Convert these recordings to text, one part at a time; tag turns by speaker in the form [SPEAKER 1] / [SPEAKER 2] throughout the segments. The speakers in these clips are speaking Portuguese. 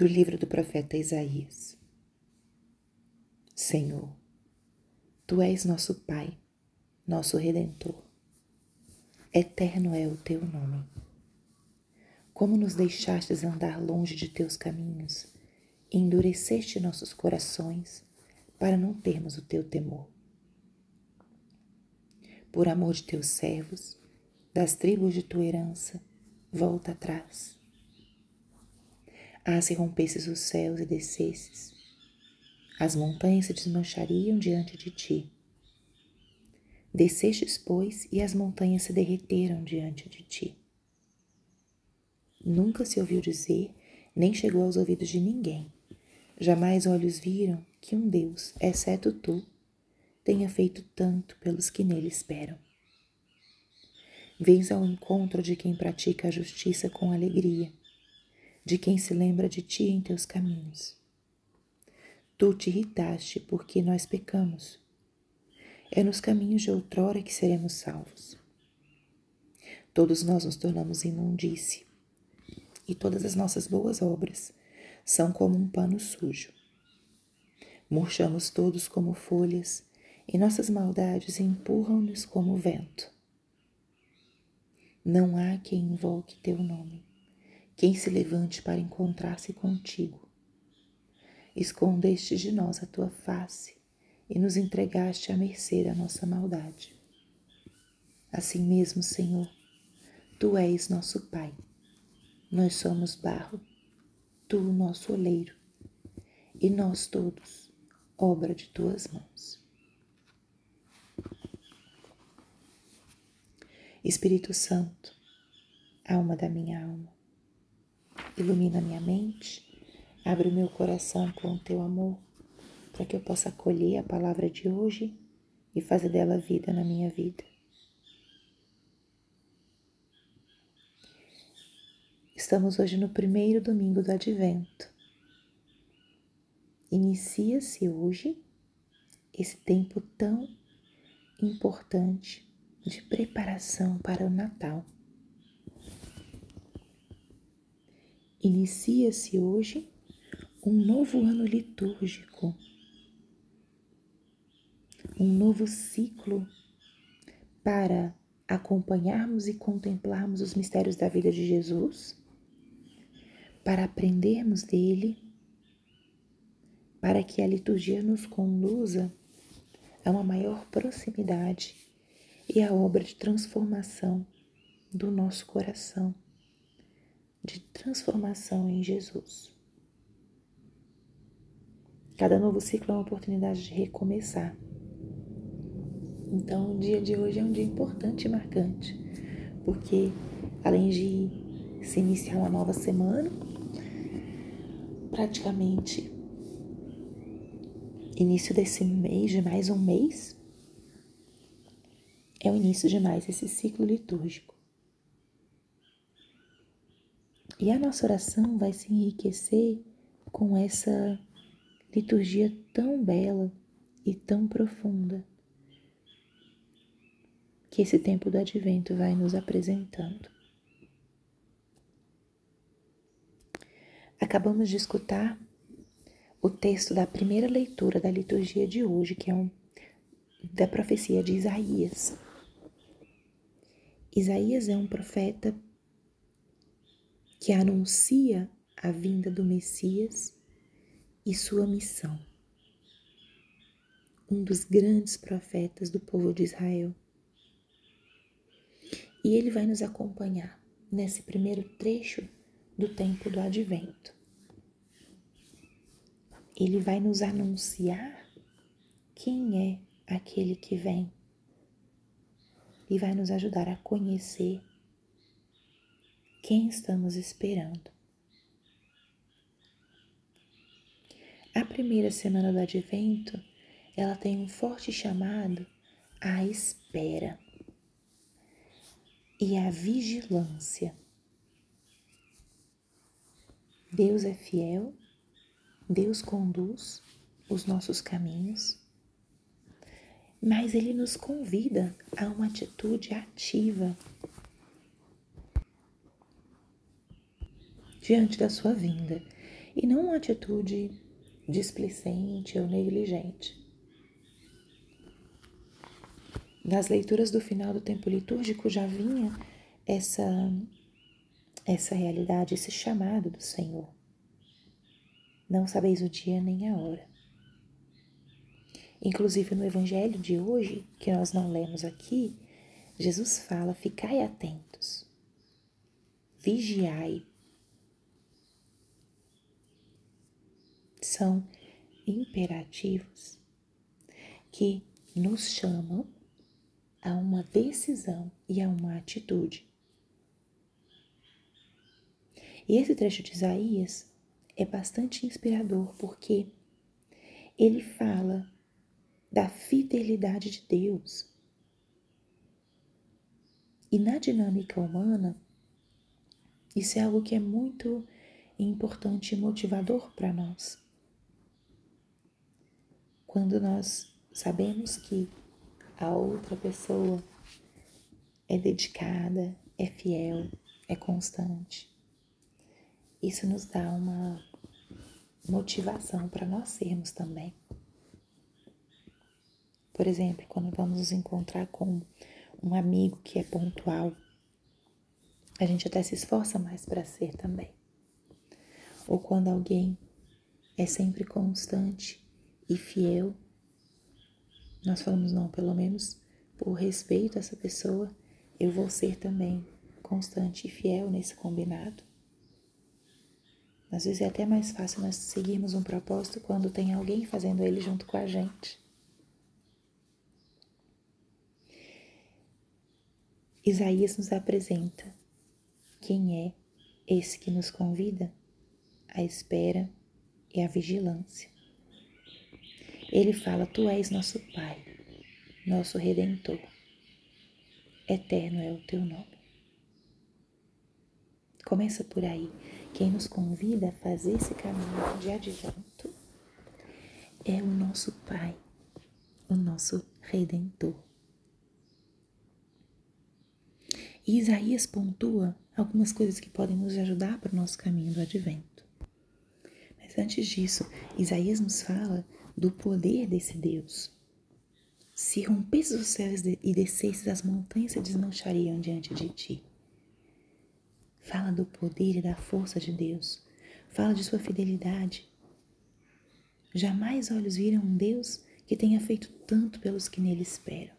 [SPEAKER 1] do livro do profeta Isaías. Senhor, tu és nosso Pai, nosso Redentor. Eterno é o teu nome. Como nos deixastes andar longe de teus caminhos, endureceste nossos corações para não termos o teu temor. Por amor de teus servos, das tribos de tua herança, volta atrás. Ah, se rompesses os céus e descesses, as montanhas se desmanchariam diante de ti. Descestes, pois, e as montanhas se derreteram diante de ti. Nunca se ouviu dizer, nem chegou aos ouvidos de ninguém. Jamais olhos viram que um Deus, exceto tu, tenha feito tanto pelos que nele esperam. Vens ao encontro de quem pratica a justiça com alegria, de quem se lembra de ti em teus caminhos. Tu te irritaste porque nós pecamos. É nos caminhos de outrora que seremos salvos. Todos nós nos tornamos imundície, e todas as nossas boas obras são como um pano sujo. Murchamos todos como folhas, e nossas maldades empurram-nos como vento. Não há quem invoque teu nome, quem se levante para encontrar-se contigo. Escondeste de nós a tua face e nos entregaste à mercê da nossa maldade. Assim mesmo, Senhor, tu és nosso Pai. Nós somos barro, tu nosso oleiro, e nós todos, obra de tuas mãos. Espírito Santo, alma da minha alma, ilumina minha mente, abre o meu coração com o teu amor, para que eu possa acolher a palavra de hoje e fazer dela vida na minha vida. Estamos hoje no primeiro domingo do Advento. Inicia-se hoje esse tempo tão importante de preparação para o Natal. Inicia-se hoje um novo ano litúrgico, um novo ciclo para acompanharmos e contemplarmos os mistérios da vida de Jesus, para aprendermos dele, para que a liturgia nos conduza a uma maior proximidade e a obra de transformação do nosso coração, de transformação em Jesus. Cada novo ciclo é uma oportunidade de recomeçar. Então, o dia de hoje é um dia importante e marcante, porque além de se iniciar uma nova semana, praticamente início desse mês, de mais um mês, é o início de mais esse ciclo litúrgico. E a nossa oração vai se enriquecer com essa liturgia tão bela e tão profunda que esse tempo do advento vai nos apresentando. Acabamos de escutar o texto da primeira leitura da liturgia de hoje, que é um, da profecia de Isaías. Isaías é um profeta que anuncia a vinda do Messias e sua missão. Um dos grandes profetas do povo de Israel. E ele vai nos acompanhar nesse primeiro trecho do tempo do advento. Ele vai nos anunciar quem é aquele que vem e vai nos ajudar a conhecer quem estamos esperando. A primeira semana do advento, ela tem um forte chamado à espera e à vigilância. Deus é fiel, Deus conduz os nossos caminhos mas ele nos convida a uma atitude ativa diante da sua vinda. e não uma atitude displicente ou negligente. Nas leituras do final do tempo litúrgico já vinha essa essa realidade, esse chamado do Senhor. Não sabeis o dia nem a hora. Inclusive no evangelho de hoje, que nós não lemos aqui, Jesus fala: "Ficai atentos. Vigiai, são imperativos que nos chamam a uma decisão e a uma atitude. E esse trecho de Isaías é bastante inspirador porque ele fala da fidelidade de Deus. E na dinâmica humana, isso é algo que é muito importante e motivador para nós quando nós sabemos que a outra pessoa é dedicada, é fiel, é constante. Isso nos dá uma motivação para nós sermos também. Por exemplo, quando vamos nos encontrar com um amigo que é pontual, a gente até se esforça mais para ser também. Ou quando alguém é sempre constante e fiel, nós falamos, não, pelo menos por respeito a essa pessoa, eu vou ser também constante e fiel nesse combinado. Às vezes é até mais fácil nós seguirmos um propósito quando tem alguém fazendo ele junto com a gente. Isaías nos apresenta quem é esse que nos convida à espera e à vigilância. Ele fala: Tu és nosso Pai, nosso Redentor. Eterno é o teu nome. Começa por aí. Quem nos convida a fazer esse caminho de advento é o nosso Pai, o nosso Redentor. E Isaías pontua algumas coisas que podem nos ajudar para o nosso caminho do advento. Mas antes disso, Isaías nos fala do poder desse Deus. Se rompesses os céus e descesses as montanhas se desmanchariam diante de ti. Fala do poder e da força de Deus. Fala de sua fidelidade. Jamais olhos viram um Deus que tenha feito tanto pelos que nele esperam.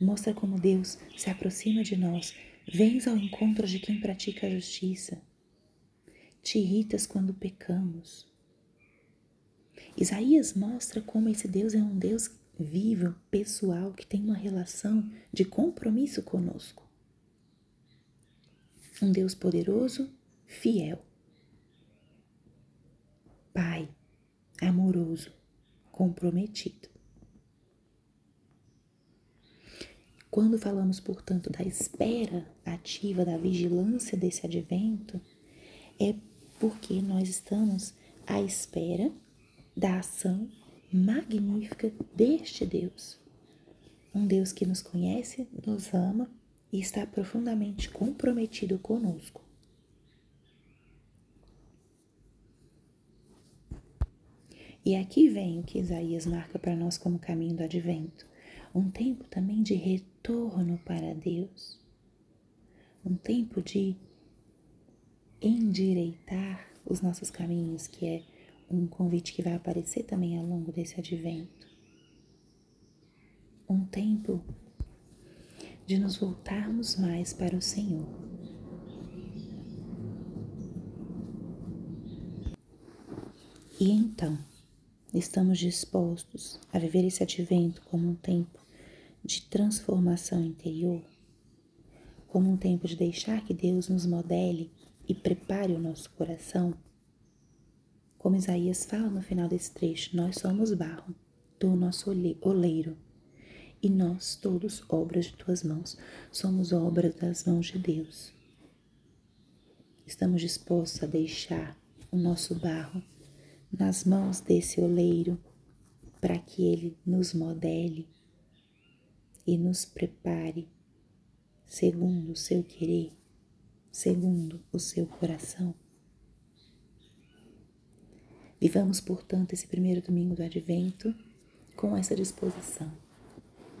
[SPEAKER 1] Mostra como Deus se aproxima de nós, vens ao encontro de quem pratica a justiça. Te irritas quando pecamos. Isaías mostra como esse Deus é um Deus vivo, pessoal, que tem uma relação de compromisso conosco. Um Deus poderoso, fiel. Pai, amoroso, comprometido. Quando falamos, portanto, da espera ativa, da vigilância desse advento, é porque nós estamos à espera da ação magnífica deste Deus. Um Deus que nos conhece, nos ama e está profundamente comprometido conosco. E aqui vem o que Isaías marca para nós como caminho do advento. Um tempo também de retorno para Deus. Um tempo de endireitar os nossos caminhos, que é um convite que vai aparecer também ao longo desse advento. Um tempo de nos voltarmos mais para o Senhor. E então, estamos dispostos a viver esse advento como um tempo de transformação interior, como um tempo de deixar que Deus nos modele e prepare o nosso coração como Isaías fala no final desse trecho, nós somos barro do nosso oleiro e nós todos obras de tuas mãos, somos obras das mãos de Deus. Estamos dispostos a deixar o nosso barro nas mãos desse oleiro para que ele nos modele e nos prepare segundo o seu querer, segundo o seu coração. Vivamos, portanto, esse primeiro domingo do Advento com essa disposição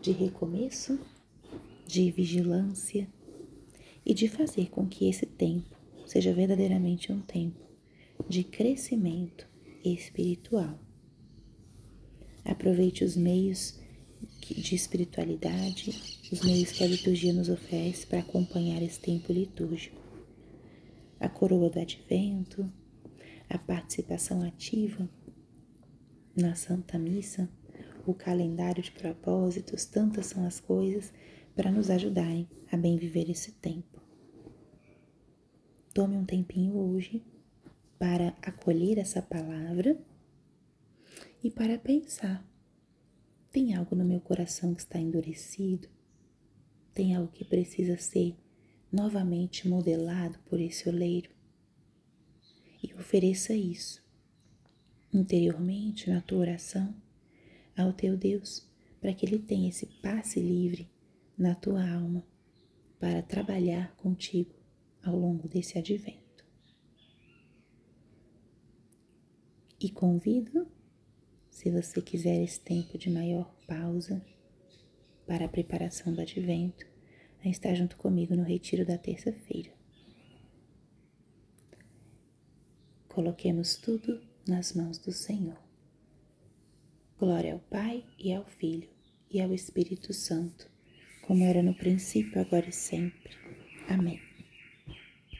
[SPEAKER 1] de recomeço, de vigilância e de fazer com que esse tempo seja verdadeiramente um tempo de crescimento espiritual. Aproveite os meios de espiritualidade, os meios que a liturgia nos oferece para acompanhar esse tempo litúrgico. A coroa do advento, a participação ativa na Santa Missa, o calendário de propósitos, tantas são as coisas para nos ajudarem a bem viver esse tempo. Tome um tempinho hoje para acolher essa palavra e para pensar: tem algo no meu coração que está endurecido? Tem algo que precisa ser novamente modelado por esse oleiro? Ofereça isso interiormente na tua oração ao teu Deus, para que Ele tenha esse passe livre na tua alma para trabalhar contigo ao longo desse advento. E convido, se você quiser esse tempo de maior pausa para a preparação do advento, a estar junto comigo no retiro da terça-feira. Coloquemos tudo nas mãos do Senhor. Glória ao Pai e ao Filho e ao Espírito Santo, como era no princípio, agora e sempre. Amém.